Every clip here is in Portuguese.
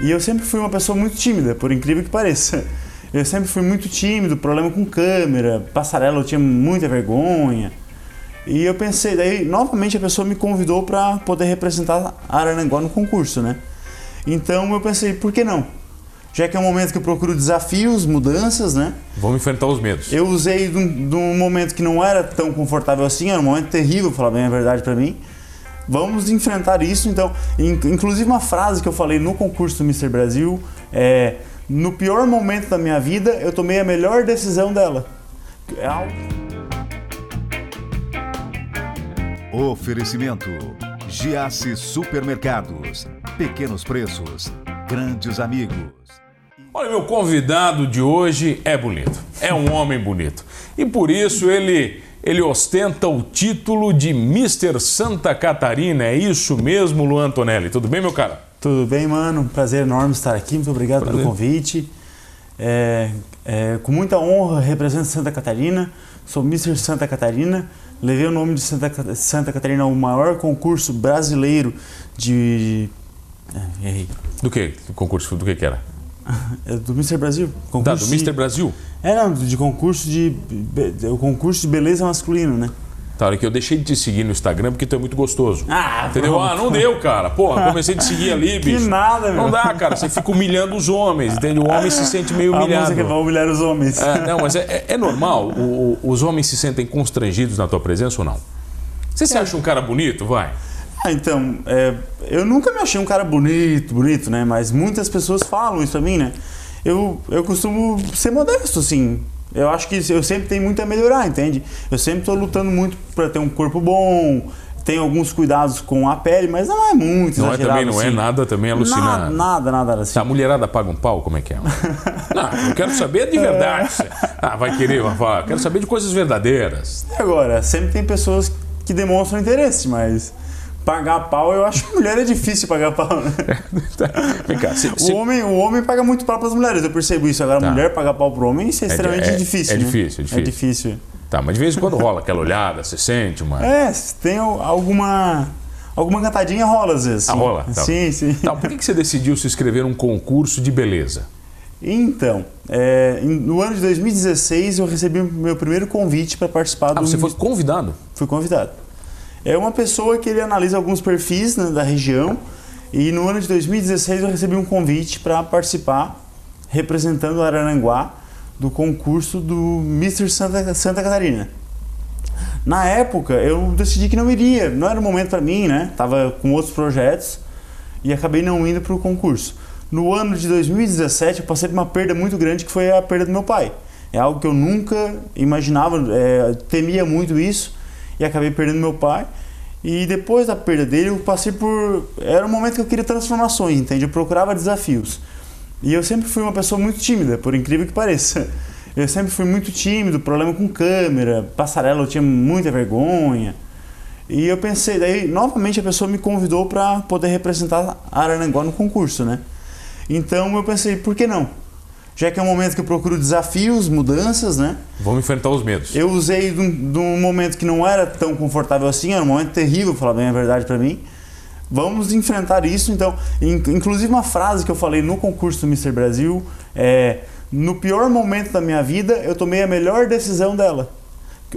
E eu sempre fui uma pessoa muito tímida, por incrível que pareça. Eu sempre fui muito tímido, problema com câmera, passarela eu tinha muita vergonha. E eu pensei, daí novamente a pessoa me convidou para poder representar Araranguá no concurso, né? Então eu pensei, por que não? Já que é um momento que eu procuro desafios, mudanças, né? Vamos enfrentar os medos. Eu usei de um, de um momento que não era tão confortável assim, era um momento terrível, falar bem a verdade para mim. Vamos enfrentar isso, então. Inclusive uma frase que eu falei no concurso do Mr. Brasil é no pior momento da minha vida, eu tomei a melhor decisão dela. É algo... Oferecimento: Giasse Supermercados. Pequenos preços, grandes amigos. Olha, meu convidado de hoje é bonito. É um homem bonito. E por isso ele ele ostenta o título de Mr. Santa Catarina. É isso mesmo, Luan Antonelli. Tudo bem, meu cara? Tudo bem, mano. Prazer enorme estar aqui. Muito obrigado Prazer. pelo convite. É, é, com muita honra, represento Santa Catarina. Sou Mr. Santa Catarina. Levei o nome de Santa, Santa Catarina ao maior concurso brasileiro de. É, errei. Do que? Concurso do que, que era? É do Mr. Brasil. Concurso tá, do Mr. Brasil? É, não, de concurso de. O concurso de beleza masculino, né? Tá, hora que eu deixei de te seguir no Instagram porque tu é muito gostoso. Ah, Entendeu? Pronto. Ah, não deu, cara. Porra, comecei a te seguir ali, bicho. Que nada, meu. Não dá, cara. Você fica humilhando os homens, entende? O homem se sente meio humilhado. A música vai humilhar os homens. É, não, mas é, é, é normal. O, o, os homens se sentem constrangidos na tua presença ou não? Você se é. acha um cara bonito? Vai. Ah, então, é, eu nunca me achei um cara bonito, bonito, né? Mas muitas pessoas falam isso pra mim, né? Eu, eu costumo ser modesto, assim. Eu acho que eu sempre tenho muito a melhorar, entende? Eu sempre estou lutando muito para ter um corpo bom, tenho alguns cuidados com a pele, mas não é muito Não é também, não é assim. é nada também alucinante. Nada, nada, nada assim. Tá, a mulherada paga um pau, como é que é? não, eu quero saber de verdade. Ah, vai querer, vai falar. Quero saber de coisas verdadeiras. E agora, sempre tem pessoas que demonstram interesse, mas pagar pau, eu acho que mulher é difícil pagar pau, né? Vem cá, se, se... O, homem, o homem paga muito pau para as mulheres, eu percebo isso. Agora, tá. mulher pagar pau pro homem, isso é, é extremamente é, difícil. É, né? difícil, é difícil. É difícil. Tá, mas de vez em quando rola aquela olhada, você sente uma. É, tem alguma. Alguma cantadinha rola às vezes. Ah, rola? Tá. Sim, sim. Tá, por que você decidiu se inscrever num concurso de beleza? Então, é, no ano de 2016 eu recebi meu primeiro convite para participar do. Ah, você foi convidado? Fui convidado. É uma pessoa que ele analisa alguns perfis né, da região e no ano de 2016 eu recebi um convite para participar representando Araranguá do concurso do Mr. Santa, Santa Catarina. Na época eu decidi que não iria, não era o momento para mim, né? Tava com outros projetos e acabei não indo para o concurso. No ano de 2017 eu passei por uma perda muito grande que foi a perda do meu pai. É algo que eu nunca imaginava, é, temia muito isso e acabei perdendo meu pai. E depois da perda dele, eu passei por. Era um momento que eu queria transformações, entende? Eu procurava desafios. E eu sempre fui uma pessoa muito tímida, por incrível que pareça. Eu sempre fui muito tímido, problema com câmera, passarela eu tinha muita vergonha. E eu pensei, daí novamente a pessoa me convidou para poder representar Arananguá no concurso, né? Então eu pensei, por que não? Já que é um momento que eu procuro desafios, mudanças, né? Vamos enfrentar os medos. Eu usei de um, de um momento que não era tão confortável assim, era um momento terrível, falar bem a verdade para mim. Vamos enfrentar isso, então. Inclusive uma frase que eu falei no concurso do Mr. Brasil é: no pior momento da minha vida, eu tomei a melhor decisão dela.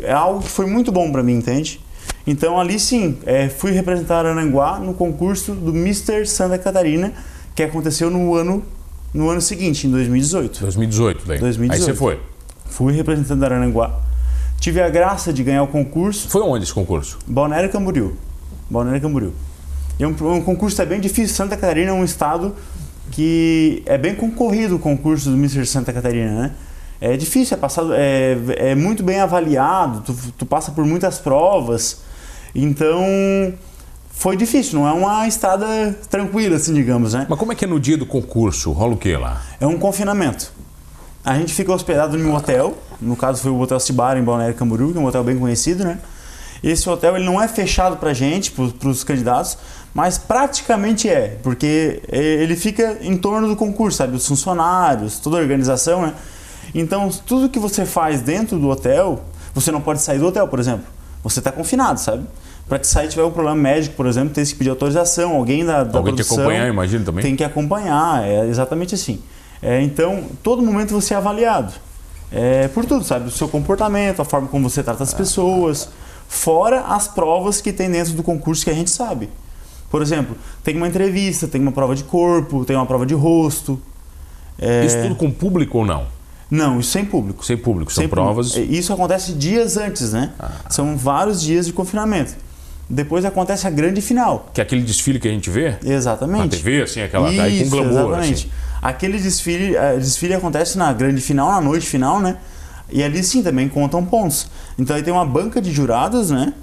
É algo que foi muito bom para mim, entende? Então ali sim, é, fui representar Aranguá no concurso do Mr. Santa Catarina, que aconteceu no ano no ano seguinte, em 2018. 2018, daí. 2018. Aí você foi? Fui representando Araranguá. Tive a graça de ganhar o concurso. Foi onde esse concurso? Balneário Camboriú. Balneário Camboriú. É um, um concurso é bem difícil. Santa Catarina é um estado que é bem concorrido o concurso do Mr. Santa Catarina, né? É difícil, é, passado, é, é muito bem avaliado, tu, tu passa por muitas provas. Então, foi difícil, não é uma estrada tranquila, assim, digamos, né? Mas como é que é no dia do concurso? Rola o que lá? É um confinamento. A gente fica hospedado em um hotel, no caso foi o Hotel Cibara em Balneário Camboriú, que é um hotel bem conhecido, né? Esse hotel ele não é fechado para gente, para os candidatos, mas praticamente é, porque ele fica em torno do concurso, sabe? Os funcionários, toda a organização, né? Então, tudo que você faz dentro do hotel, você não pode sair do hotel, por exemplo. Você está confinado, sabe? Para que se tiver um problema médico, por exemplo, tem que pedir autorização, alguém da, da Alguém te produção acompanhar, imagino também. tem que acompanhar, é exatamente assim. É, então, todo momento você é avaliado. É, por tudo, sabe? O seu comportamento, a forma como você trata as pessoas, fora as provas que tem dentro do concurso que a gente sabe. Por exemplo, tem uma entrevista, tem uma prova de corpo, tem uma prova de rosto. É, Isso tudo com público ou não? Não, isso sem público. Sem público, são Sem provas. público. É, Isso acontece dias antes, né? São vários dias de confinamento. Depois acontece a grande final. Que é aquele desfile que a gente vê Exatamente. na TV, assim, aquela aí com Isso, glamour. exatamente. Assim. Aquele desfile, eh, desfile acontece na grande final, na noite final, né? E ali sim também contam pontos. Então aí tem uma banca de jurados, né?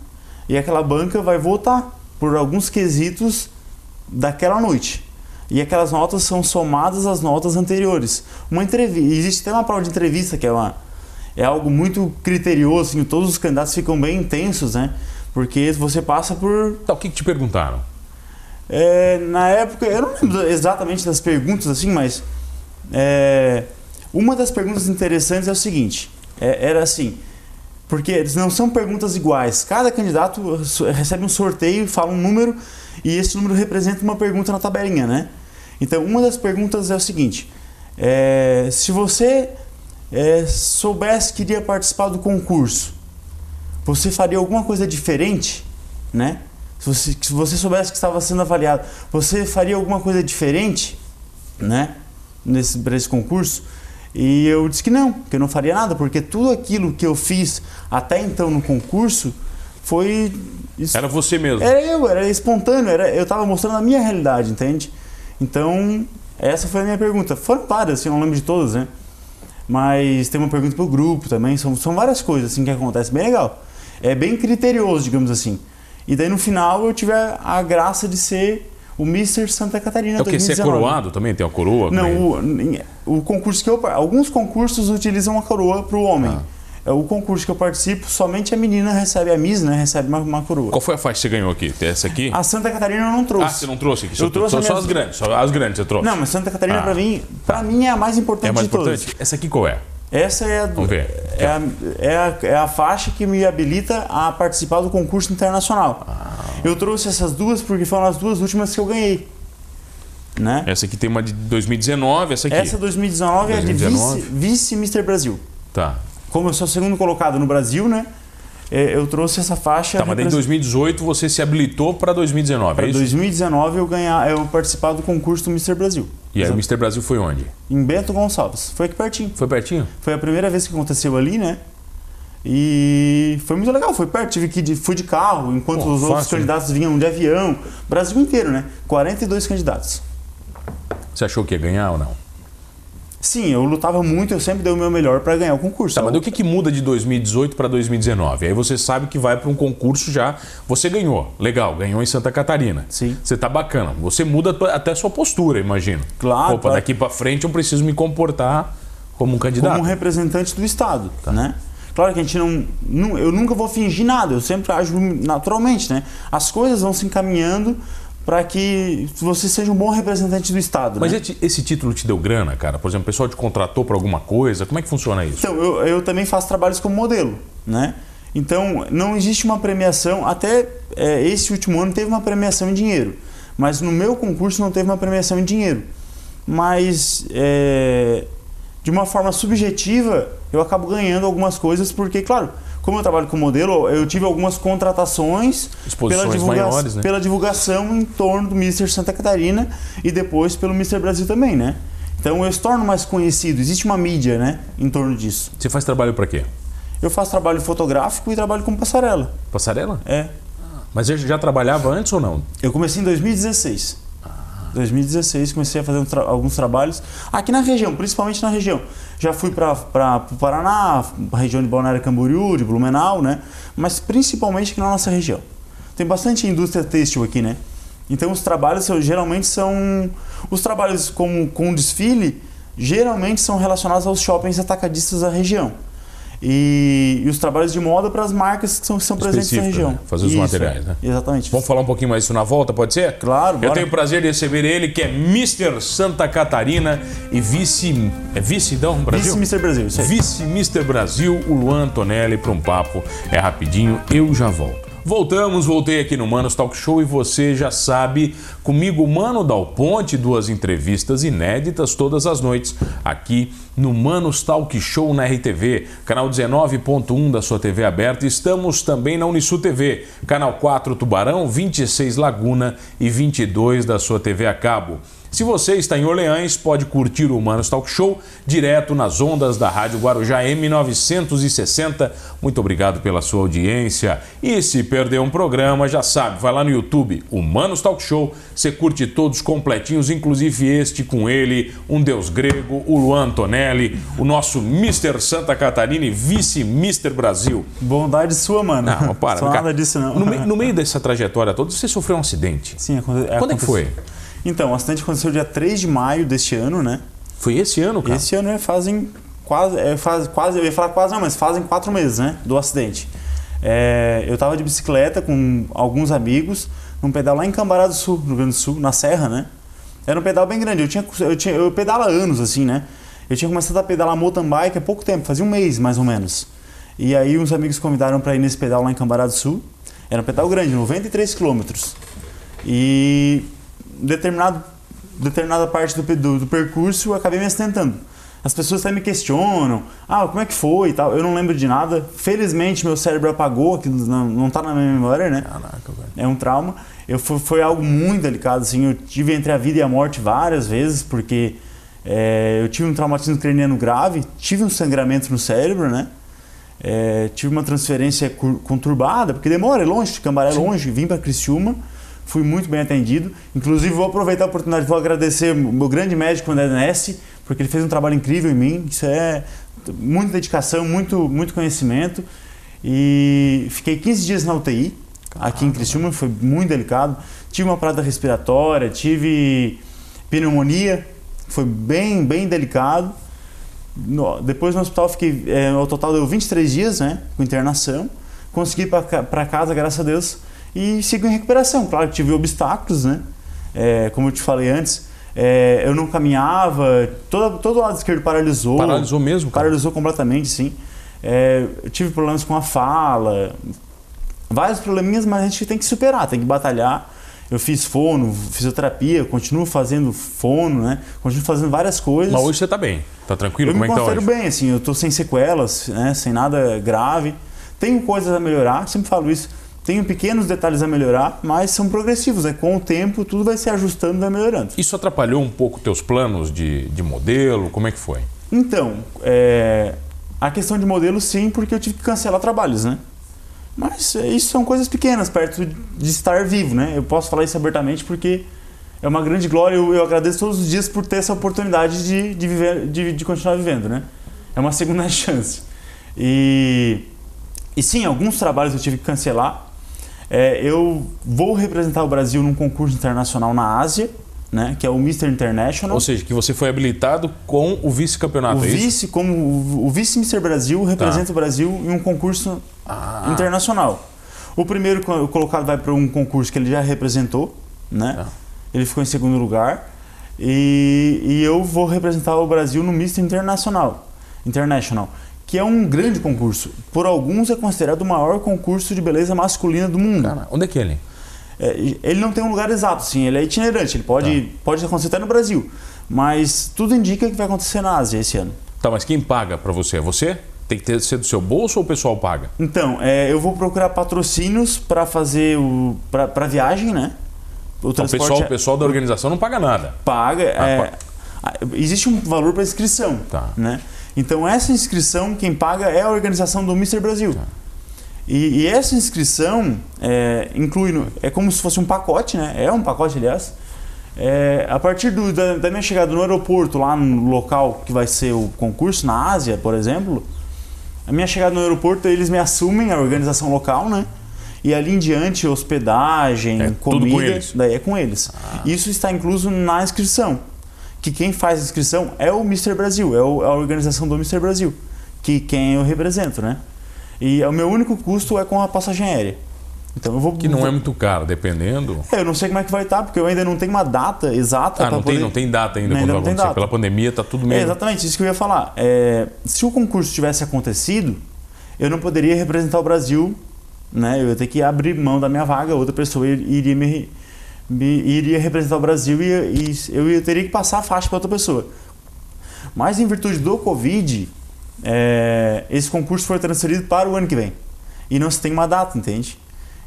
E aquela banca vai votar por alguns quesitos daquela noite. E aquelas notas são somadas às notas anteriores. Uma entrevista, existe até uma prova de entrevista que é uma é algo muito criterioso, assim, todos os candidatos ficam bem intensos, né? Porque você passa por Tá, o que, que te perguntaram? é, na época, eu não lembro exatamente das perguntas assim, mas é, uma das perguntas interessantes é o seguinte: é, era assim, porque eles não são perguntas iguais. Cada candidato recebe um sorteio, fala um número e esse número representa uma pergunta na tabelinha, né? Então, uma das perguntas é o seguinte: é, se você é, soubesse que iria participar do concurso, você faria alguma coisa diferente, né? Se você, se você soubesse que estava sendo avaliado, você faria alguma coisa diferente, né? Nesse, para esse concurso? E eu disse que não, que eu não faria nada, porque tudo aquilo que eu fiz até então no concurso foi. isso- Era você mesmo. era eu, era espontâneo, era, eu estava mostrando a minha realidade, entende? Então, essa foi a minha pergunta. Foram várias, assim, eu não lembro de todas, né? Mas tem uma pergunta pro grupo também, são, são várias coisas assim que acontecem, bem legal. É bem criterioso, digamos assim. E daí no final eu tive a, a graça de ser o Mr. Santa Catarina É o que? Você é 2019. coroado também? Tem a coroa? Não, o, o concurso que eu alguns concursos utilizam a coroa para o homem. Ah. É o concurso que eu participo, somente a menina recebe a Miss, né? Recebe uma, uma coroa. Qual foi a faixa que você ganhou aqui? Tem essa aqui? A Santa Catarina eu não trouxe. Ah, você não trouxe aqui? Só, Eu trouxe só, só as grandes. Só as grandes você trouxe. Não, mas Santa Catarina Ah. pra mim, para mim é a mais importante é a mais de todas. importante? Essa aqui qual é? Essa é a. É, a, é, a, é a faixa que me habilita a participar do concurso internacional. Ah. Eu trouxe essas duas porque foram as duas últimas que eu ganhei. Né? Essa aqui tem uma de 2019, essa aqui. Essa 2019, é de 2019. vice, vice Mr. Brasil. Tá. Como eu sou segundo colocado no Brasil, né? é, Eu trouxe essa faixa Tá, mas em represent- 2018 você se habilitou para 2019, Para é isso? 2019 eu ganhar, eu participar do concurso do Mr. Brasil. E aí o. Mr. Brasil foi onde? Em Bento Gonçalves. Foi aqui pertinho. Foi pertinho? Foi a primeira vez que aconteceu ali, né? E foi muito legal, foi perto, tive que de, fui de carro, enquanto Pô, os outros fácil, né? candidatos vinham de avião. Brasil inteiro, né? 42 candidatos. Você achou que ia ganhar ou não? Sim, eu lutava muito, eu sempre dei o meu melhor para ganhar o concurso. Tá, mas o que, que muda de 2018 para 2019? Aí você sabe que vai para um concurso já. Você ganhou, legal, ganhou em Santa Catarina. Sim. Você tá bacana. Você muda até a sua postura, imagino. Claro, Opa, claro. daqui para frente eu preciso me comportar como um candidato. como um representante do Estado, Tá. né? Claro que a gente não, não- Eu nunca vou fingir nada, eu sempre ajo naturalmente, né? As coisas vão se encaminhando para que você seja um bom representante do Estado. Mas né? esse, título te deu grana, cara? Por exemplo, o pessoal te contratou para alguma coisa? Como é que funciona isso? Então, eu, eu também faço trabalhos como modelo, né? Então, não existe uma premiação, até é, esse último ano teve uma premiação em dinheiro, mas no meu concurso não teve uma premiação em dinheiro. Mas, é, de uma forma subjetiva, eu acabo ganhando algumas coisas, porque, claro, como eu trabalho com modelo, eu tive algumas contratações Exposições divulga- maiores, né? pela divulgação em torno do Mr. Santa Catarina e depois pelo Mr. Brasil também, né? Então eu se torno mais conhecido, existe uma mídia, né, em torno disso. Você faz trabalho para quê? Eu faço trabalho fotográfico e trabalho com passarela. Passarela? É. Mas você já trabalhava antes ou não? Eu comecei em 2016. 2016 comecei a fazer tra- alguns trabalhos aqui na região, principalmente na região. Já fui para o Paraná, região de Balneário Camboriú, de Blumenau, né? Mas principalmente aqui na nossa região. Tem bastante indústria têxtil aqui, né? Então os trabalhos geralmente são os trabalhos com com desfile geralmente são relacionados aos shoppings atacadistas da região. E, e os trabalhos de moda para as marcas que são, que são presentes na região. né? Fazer os Isso, materiais, né? Exatamente. Vamos falar um pouquinho mais disso na volta, pode ser? Claro, Eu bora. tenho o prazer de receber ele, que é Mr. Santa Catarina e vice. É vice, então, Brasil? Vice Mr. Brasil, isso aí. Vice Mr. Brasil, o Luan Antonelli, para um papo. É rapidinho, eu já volto. Voltamos, voltei aqui no Manos Talk Show e você já sabe, comigo, Mano Dal Ponte, duas entrevistas inéditas todas as noites aqui no Manos Talk Show na RTV, canal 19.1 da sua TV aberta. Estamos também na Unisul TV, canal 4 Tubarão, 26 Laguna e 22 da sua TV a cabo. Se você está em Orleans, pode curtir o Humanos Talk Show direto nas ondas da Rádio Guarujá M960. Muito obrigado pela sua audiência. E se perdeu um programa, já sabe, vai lá no YouTube, Humanos Talk Show. Você curte todos completinhos, inclusive este com ele, um deus grego, o Luan Antonelli, o nosso Mr. Santa Catarina e vice-Mr. Brasil. Bondade sua, mano. Não, para. Só nada disso, não. No, no meio dessa trajetória toda, você sofreu um acidente. Sim, aconte- Quando é que aconteceu. foi? Então, o acidente aconteceu dia 3 de maio deste ano, né? Foi esse ano, cara? Esse ano é, fazem quase, é, faz, quase, eu ia falar quase não, mas fazem quatro meses, né, do acidente. É, eu tava de bicicleta com alguns amigos num pedal lá em Cambará do Sul, no Rio Grande do Sul, na Serra, né? Era um pedal bem grande. Eu tinha, eu tinha, eu pedalo há anos assim, né? Eu tinha começado a pedalar mountain bike há pouco tempo, fazia um mês mais ou menos. E aí uns amigos convidaram para ir nesse pedal lá em Cambará do Sul. Era um pedal grande, 93 quilômetros. E determinado, determinada parte do, do, do percurso eu acabei me acidentando. As pessoas até me questionam, ah, como é que foi e tal. Eu não lembro de nada. Felizmente meu cérebro apagou, aquilo não, não tá na minha memória, né? Caraca, velho. É um trauma. Eu fui, foi algo muito delicado, assim. Eu tive entre a vida e a morte várias vezes, porque é, eu tive um traumatismo craniano grave, tive um sangramento no cérebro, né? É, tive uma transferência conturbada, porque demora, é longe, de Cambaré é longe. Vim para Criciúma, fui muito bem atendido. Inclusive, vou aproveitar a oportunidade, vou agradecer o meu grande médico, André Nesse, porque ele fez um trabalho incrível em mim. Isso é muita dedicação, muito, muito conhecimento. E fiquei 15 dias na UTI, aqui em Criciúma, foi muito delicado. Tive uma parada respiratória, tive pneumonia, foi bem, bem delicado. No- depois no hospital fiquei, é, ao total deu 23 dias, né, com internação. Consegui ir para casa, graças a Deus, e sigo em recuperação. Claro que tive obstáculos, né, É, como eu te falei antes, é, eu não caminhava, todo, todo o lado esquerdo paralisou. Paralisou mesmo, cara? Paralisou completamente, sim. É, eu tive problemas com a fala, vários probleminhas, mas a gente tem que superar, tem que batalhar. Eu fiz fono, fisioterapia, continuo fazendo fono, né? Continuo fazendo várias coisas. Mas hoje você tá bem. Tá tranquilo? eu Como me é que tá considero hoje? bem, assim, eu tô sem sequelas, né? Sem nada grave. Tenho coisas a melhorar, sempre falo isso. Tenho pequenos detalhes a melhorar, mas são progressivos, né? Com o tempo, tudo vai se ajustando e vai melhorando. Isso atrapalhou um pouco teus planos de, de modelo? Como é que foi? Então, é, a questão de modelo, sim, porque eu tive que cancelar trabalhos, né? Mas é, isso são coisas pequenas perto de estar vivo, né? Eu posso falar isso abertamente porque é uma grande glória. Eu, eu agradeço todos os dias por ter essa oportunidade de, de, viver, de, de continuar vivendo, né? É uma segunda chance. E, e sim, alguns trabalhos eu tive que cancelar. É, eu vou representar o Brasil num concurso internacional na Ásia, né? Que é o Mr. International. Ou seja, que você foi habilitado com o vice-campeonato, O é isso? vice, como o, o vice Mr. Brasil representa Tá. o Brasil em um concurso Ah. internacional. O primeiro co- colocado vai para um concurso que ele já representou, né? Tá. Ele ficou em segundo lugar. E, e eu vou representar o Brasil no Mr. Internacional, International, que é um grande concurso. Por alguns é considerado o maior concurso de beleza masculina do mundo. Cara, onde é que é ele? É, ele não tem um lugar exato, sim, ele é itinerante, ele pode, Tá. pode acontecer até no Brasil. Mas tudo indica que vai acontecer na Ásia esse ano. Tá, mas quem paga pra você? É você? Tem que ter, ser do seu bolso ou o pessoal paga? Então, é, eu vou procurar patrocínios para fazer o para viagem, né? O O pessoal, o pessoal da organização não paga nada. paga. Ah, é, existe um valor para inscrição, Tá. né? Então essa inscrição quem paga é a organização do Mr. Brasil. Tá. E, e essa inscrição é, inclui no- é como se fosse um pacote, né? É um pacote, aliás. É, a partir do- da, da minha chegada no aeroporto, lá no local que vai ser o concurso, na Ásia, por exemplo, a minha chegada no aeroporto, eles me assumem, a organização local, né? E ali em diante, hospedagem, É comida, com daí é com eles. Isso está incluso na inscrição. Que quem faz a inscrição é o Mr. Brasil, é o- a organização do Mr. Brasil, que quem eu represento, né? E o meu único custo é com a passagem aérea. Então eu vou. Que não é muito caro, dependendo. É, eu não sei como é que vai estar, porque eu ainda não tenho uma data exata. Ah, não tem, poder- não tem data ainda Ainda quando vai tem acontecer. Pela pandemia tá tudo É, meio. exatamente, isso que eu ia falar. É, se o concurso tivesse acontecido, eu não poderia representar o Brasil né? Eu ia ter que abrir mão da minha vaga, outra pessoa iria me, me iria representar o Brasil e, e eu ia, teria que passar a faixa para outra pessoa. Mas em virtude do Covid, é, esse concurso foi transferido para o ano que vem. E não se tem uma data, entende?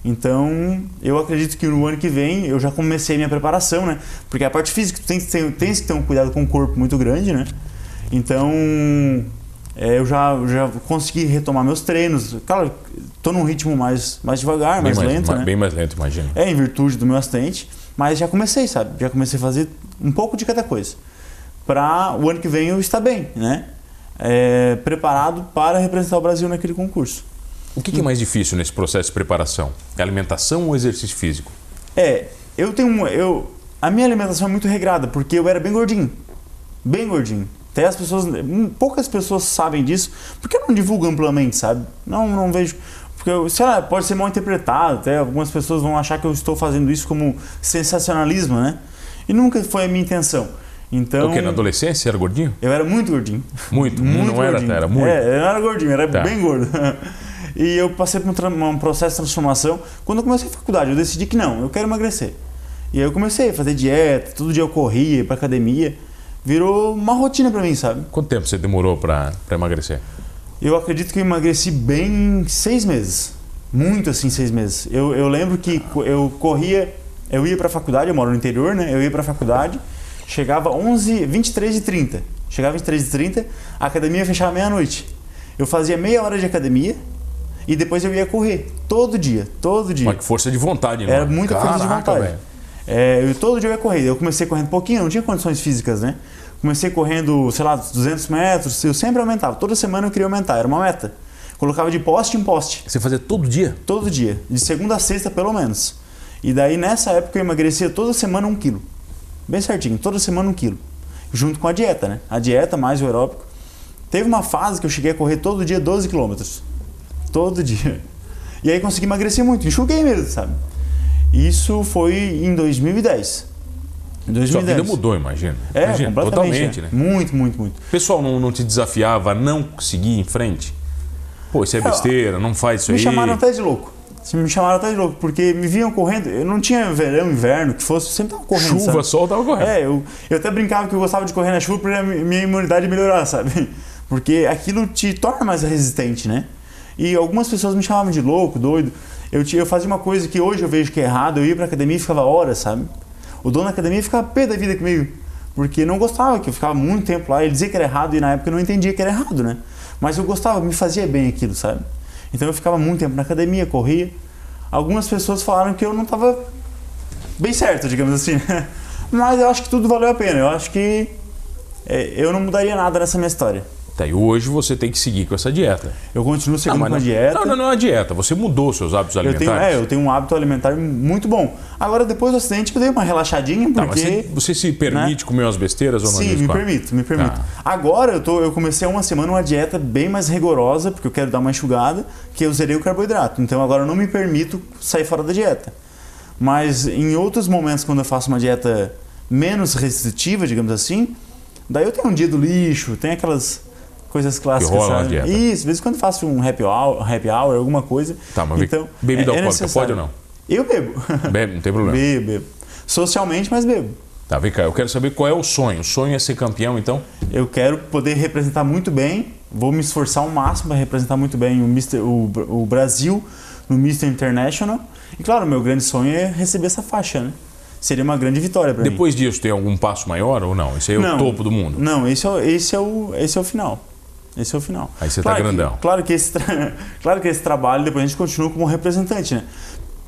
Então, eu acredito que no ano que vem eu já comecei minha preparação, né? Porque a parte física tu tem tem que ter um cuidado com o corpo muito grande, né? Então, é, eu já, já consegui retomar meus treinos. Claro, tô num ritmo mais, mais devagar, Bem mais, lento, mais, né? Bem mais lento, imagina. É, em virtude do meu acidente. Mas já comecei, sabe? Já comecei a fazer um pouco de cada coisa. Para o ano que vem eu estar bem, né? É, preparado para representar o Brasil naquele concurso. O que, que é mais difícil nesse processo de preparação? É alimentação ou exercício físico? É, eu tenho eu a minha alimentação é muito regrada porque eu era bem gordinho. Bem gordinho. Até as pessoas, hum, poucas pessoas sabem disso, porque eu não divulgo amplamente, sabe? Não, não vejo porque eu, sei lá, pode ser mal interpretado, até algumas pessoas vão achar que eu estou fazendo isso como sensacionalismo, né? E nunca foi a minha intenção. Então, o que? Na adolescência era gordinho? Eu era muito gordinho. Muito? muito não era, gordinho. era muito? É, eu não era gordinho, era Tá. bem gordo. E eu passei por um, um processo de transformação. Quando eu comecei a faculdade, eu decidi que não, eu quero emagrecer. E aí eu comecei a fazer dieta, todo dia eu corria, ia pra academia. Virou uma rotina pra mim, sabe? Quanto tempo você demorou para emagrecer? Eu acredito que eu emagreci bem em seis meses. Muito assim, seis meses. Eu, eu lembro que eu corria, eu ia pra faculdade, eu moro no interior, né? Eu ia pra faculdade, chegava 11, 23 e 30. Chegava 23 e 30, a academia fechava meia-noite. Eu fazia meia hora de academia e depois eu ia correr. Todo dia, todo dia. Mas que força de vontade, não? Era muita força de Caraca, vontade. velho. É, eu todo dia eu ia correr. Eu comecei correndo pouquinho, não tinha condições físicas, né? Comecei correndo, sei lá, 200 metros. Eu sempre aumentava. Toda semana eu queria aumentar, era uma meta. Colocava de poste em poste, Você fazia todo dia? todo dia. De segunda a sexta, pelo menos. E daí, nessa época, eu emagrecia toda semana um quilo. Bem certinho, toda semana um quilo. Junto com a dieta, né? A dieta mais o aeróbico. Teve uma fase que eu cheguei a correr todo dia 12 quilômetros. Todo dia. E aí consegui emagrecer muito, enxuguei mesmo, sabe? Isso foi em 2010. Em 2010. Sua vida mudou, imagina. É, imagina, completamente. totalmente, é. né? Muito, muito, muito. O pessoal não, não te desafiava a não seguir em frente? Pô, isso é besteira, não faz isso Me aí. chamaram até de louco. Me chamaram até de louco, porque me viam correndo. Eu não tinha verão, inverno, que fosse, sempre tava correndo. Chuva, sabe? sol, tava correndo. É, eu, eu até brincava que eu gostava de correr na chuva para minha imunidade melhorar, sabe? Porque aquilo te torna mais resistente, né? E algumas pessoas me chamavam de louco, doido. Eu, eu fazia uma coisa que hoje eu vejo que é errado, eu ia pra academia e ficava horas, sabe? O dono da academia ficava pé da vida comigo, porque não gostava, que eu ficava muito tempo lá, ele dizia que era errado e na época eu não entendia que era errado, né? Mas eu gostava, me fazia bem aquilo, sabe? Então eu ficava muito tempo na academia, corria. Algumas pessoas falaram que eu não estava bem certo, digamos assim. Mas eu acho que tudo valeu a pena. Eu acho que é, eu não mudaria nada nessa minha história. Tá, e hoje você tem que seguir com essa dieta. Eu continuo seguindo mas com a dieta. Não, não, não é uma dieta. Você mudou seus hábitos Eu tenho, alimentares. é, eu tenho um hábito alimentar muito bom. Agora, depois do acidente, eu dei uma relaxadinha, Tá, porque... você, você se permite comer umas besteiras ou não? Sim, me permito, me permito. Tá. Agora eu, tô, eu comecei uma semana uma dieta bem mais rigorosa, porque eu quero dar uma enxugada, que eu zerei o carboidrato. Então agora eu não me permito sair fora da dieta. Mas em outros momentos, quando eu faço uma dieta menos restritiva, digamos assim, daí eu tenho um dia do lixo, tem aquelas coisas clássicas, rola na sabe? Isso, de vez em quando faço um happy hour, happy hour alguma coisa. Tá, mas então, bebida alcoólica necessário. pode ou não? Eu bebo. Bebe, não tem problema. bebo, bebo. Socialmente, mas bebo. Tá, vem cá, eu quero saber qual é o sonho. O sonho é ser campeão, então? Eu quero poder representar muito bem, vou me esforçar ao máximo para representar muito bem o, Mister, o, o Brasil no Mr. International. E claro, meu grande sonho é receber essa faixa, né? Seria uma grande vitória para mim. Depois disso, tem algum passo maior ou não? Esse aí é o topo do mundo. Não, esse é, esse, é o, esse é o final. Esse é o final. Aí você tá que- grandão. claro, que esse tra- claro que esse trabalho depois a gente continua como representante, né?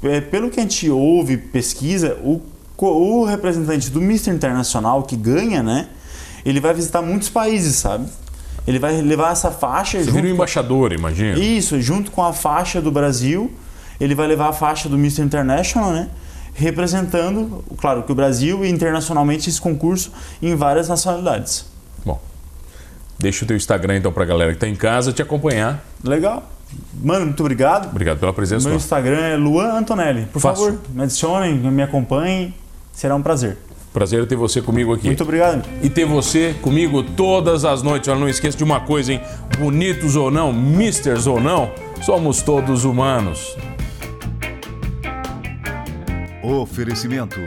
É, Pelo que a gente ouve, pesquisa, o, o representante do Mr. Internacional que ganha, né? Ele vai visitar muitos países, sabe? Ele vai levar essa faixa Você vira um com- embaixador, imagina. isso, junto com a faixa do Brasil, ele vai levar a faixa do Mr. International, né? Representando, claro, que o Brasil e internacionalmente esse concurso em várias nacionalidades. Deixa o teu Instagram então pra galera que tá em casa te acompanhar. Legal. Mano, muito obrigado. Obrigado pela presença. Meu. Instagram é Luan Antonelli. Por Fácil. favor, me adicionem, me acompanhem. Será um prazer. Prazer ter você comigo aqui. Muito obrigado. E ter você comigo todas as noites. Olha, não esqueça de uma coisa, hein? Bonitos ou não, misters ou não, somos todos humanos. Oferecimento: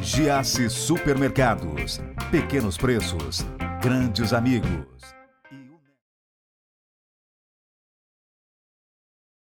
Giasse Supermercados. Pequenos preços, grandes amigos.